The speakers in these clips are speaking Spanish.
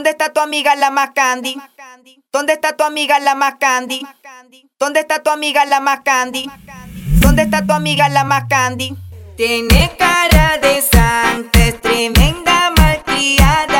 ¿Dónde está tu amiga la más candy? ¿Dónde está tu amiga la más candy? ¿Dónde está tu amiga la más candy? ¿Dónde está tu amiga la más candy? Tiene cara de santa, es tremenda malcriada,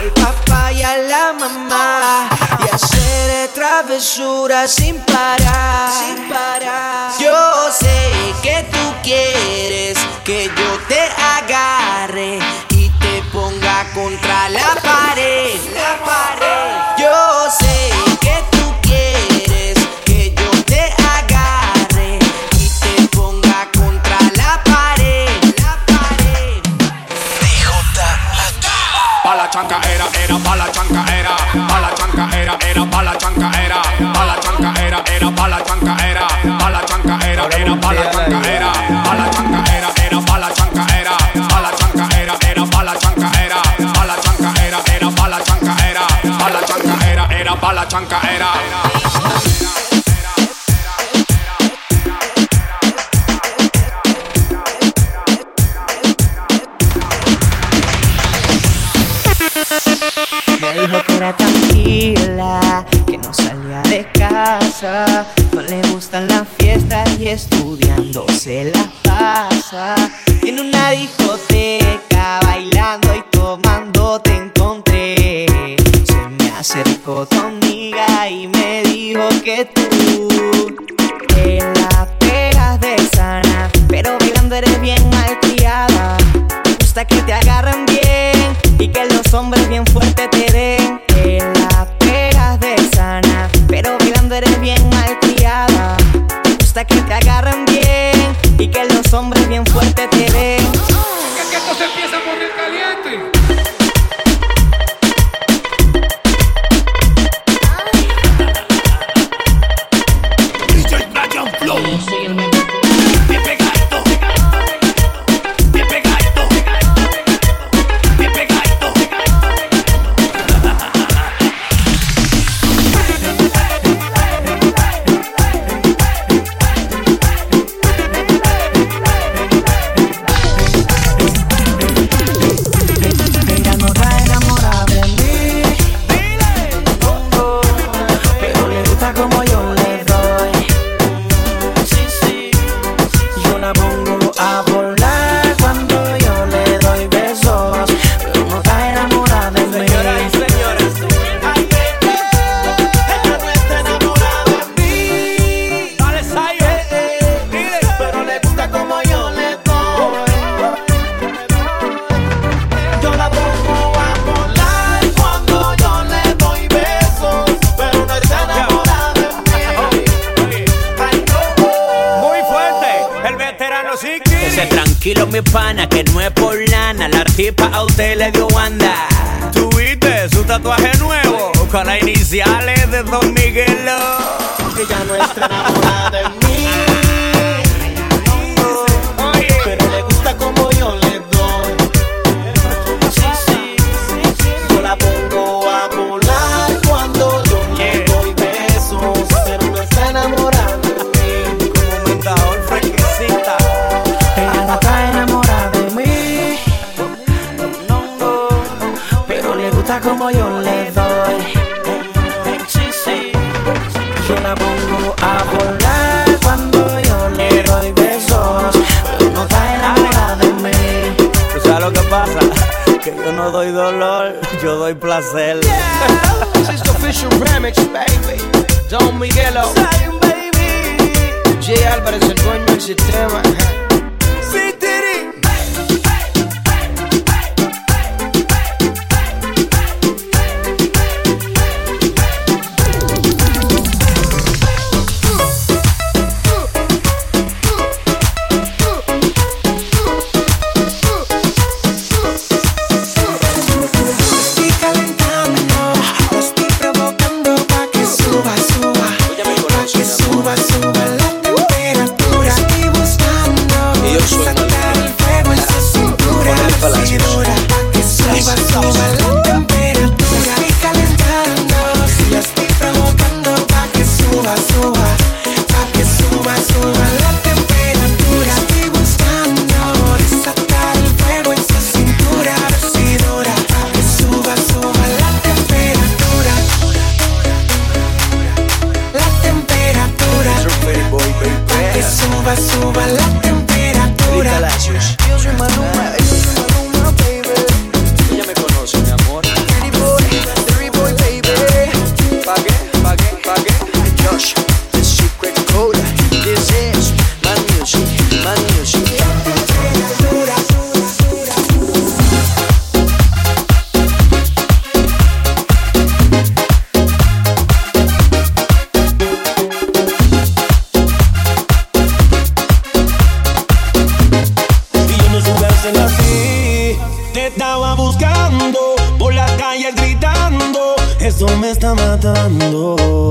al papá y a la mamá y hacer travesuras sin parar. Sin parar. Yo sé que tú quieres que yo te agarre y te ponga contra la pared. La pared. La chanca era, era, pa' la chanca era, pa' la chanca era, era, pa' la chanca era, pa' la chanca era, era, pa' la chanca era, pa' la chanca era, era, pa' la chanca era, pa' la chanca era, era, pa' la chanca era, pa' la chanca era, era, pa' la chanca era, pa' la chanca era, era, pa' la chanca era, pa' la chanca era, era, pa' la chanca era. Y estudiando se la pasa. En una discoteca, bailando y tomando te encontré. Se me acercó tu amiga y me dijo que tú te la pegas de sana, pero bailando eres bien malcriada. Me gusta que te agarren bien y que los hombres bien fuerte te den. Te la pegas de sana, pero bailando eres bien malcriada. Gusta que te agarren bien y que los hombres bien fuerte te den. estaba buscando, por las calles gritando, eso me está matando.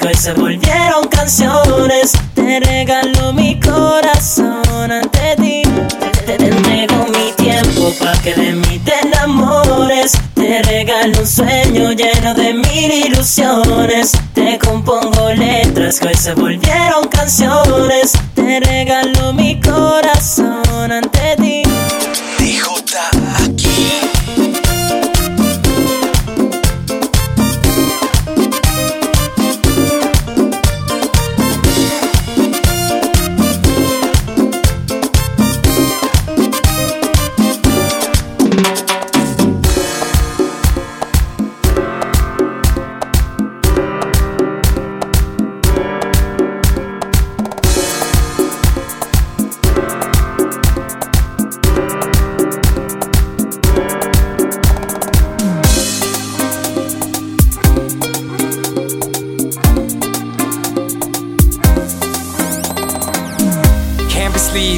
Pues se volvieron canciones. Te regalo mi corazón ante ti. Te, te entrego mi tiempo para que de mí te. Te regalo un sueño lleno de mil ilusiones. Te compongo letras que se volvieron canciones. Te regalo mi corazón ante ti.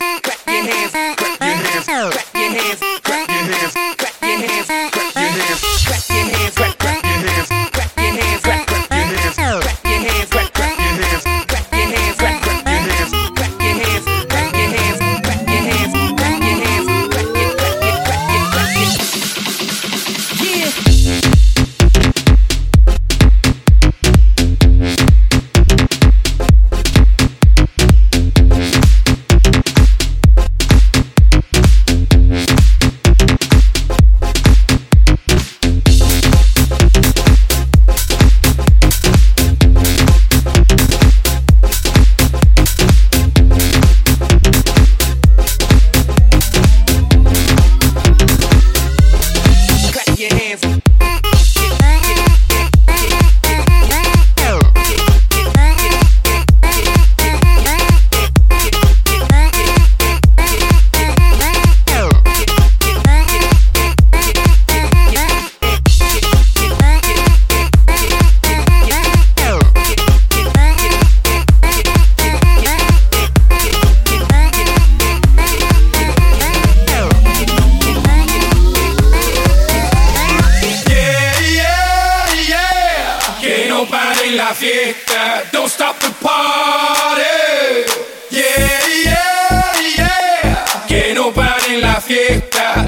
Yeah. La fiesta. Don't stop the party. Yeah, yeah, yeah. Que no pare la fiesta.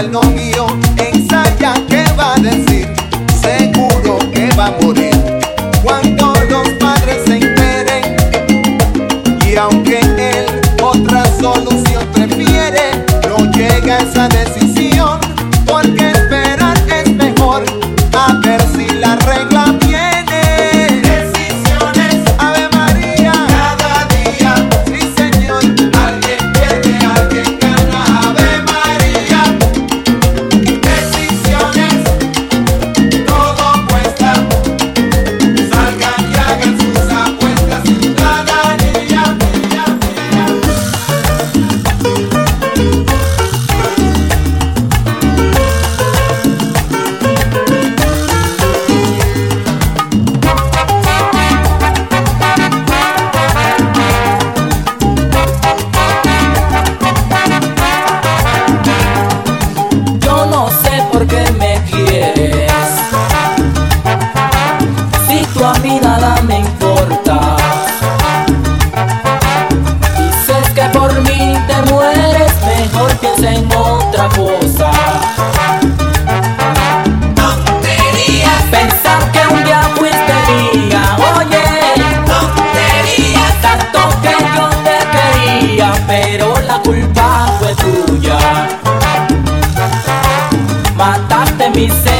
el nombre. Mis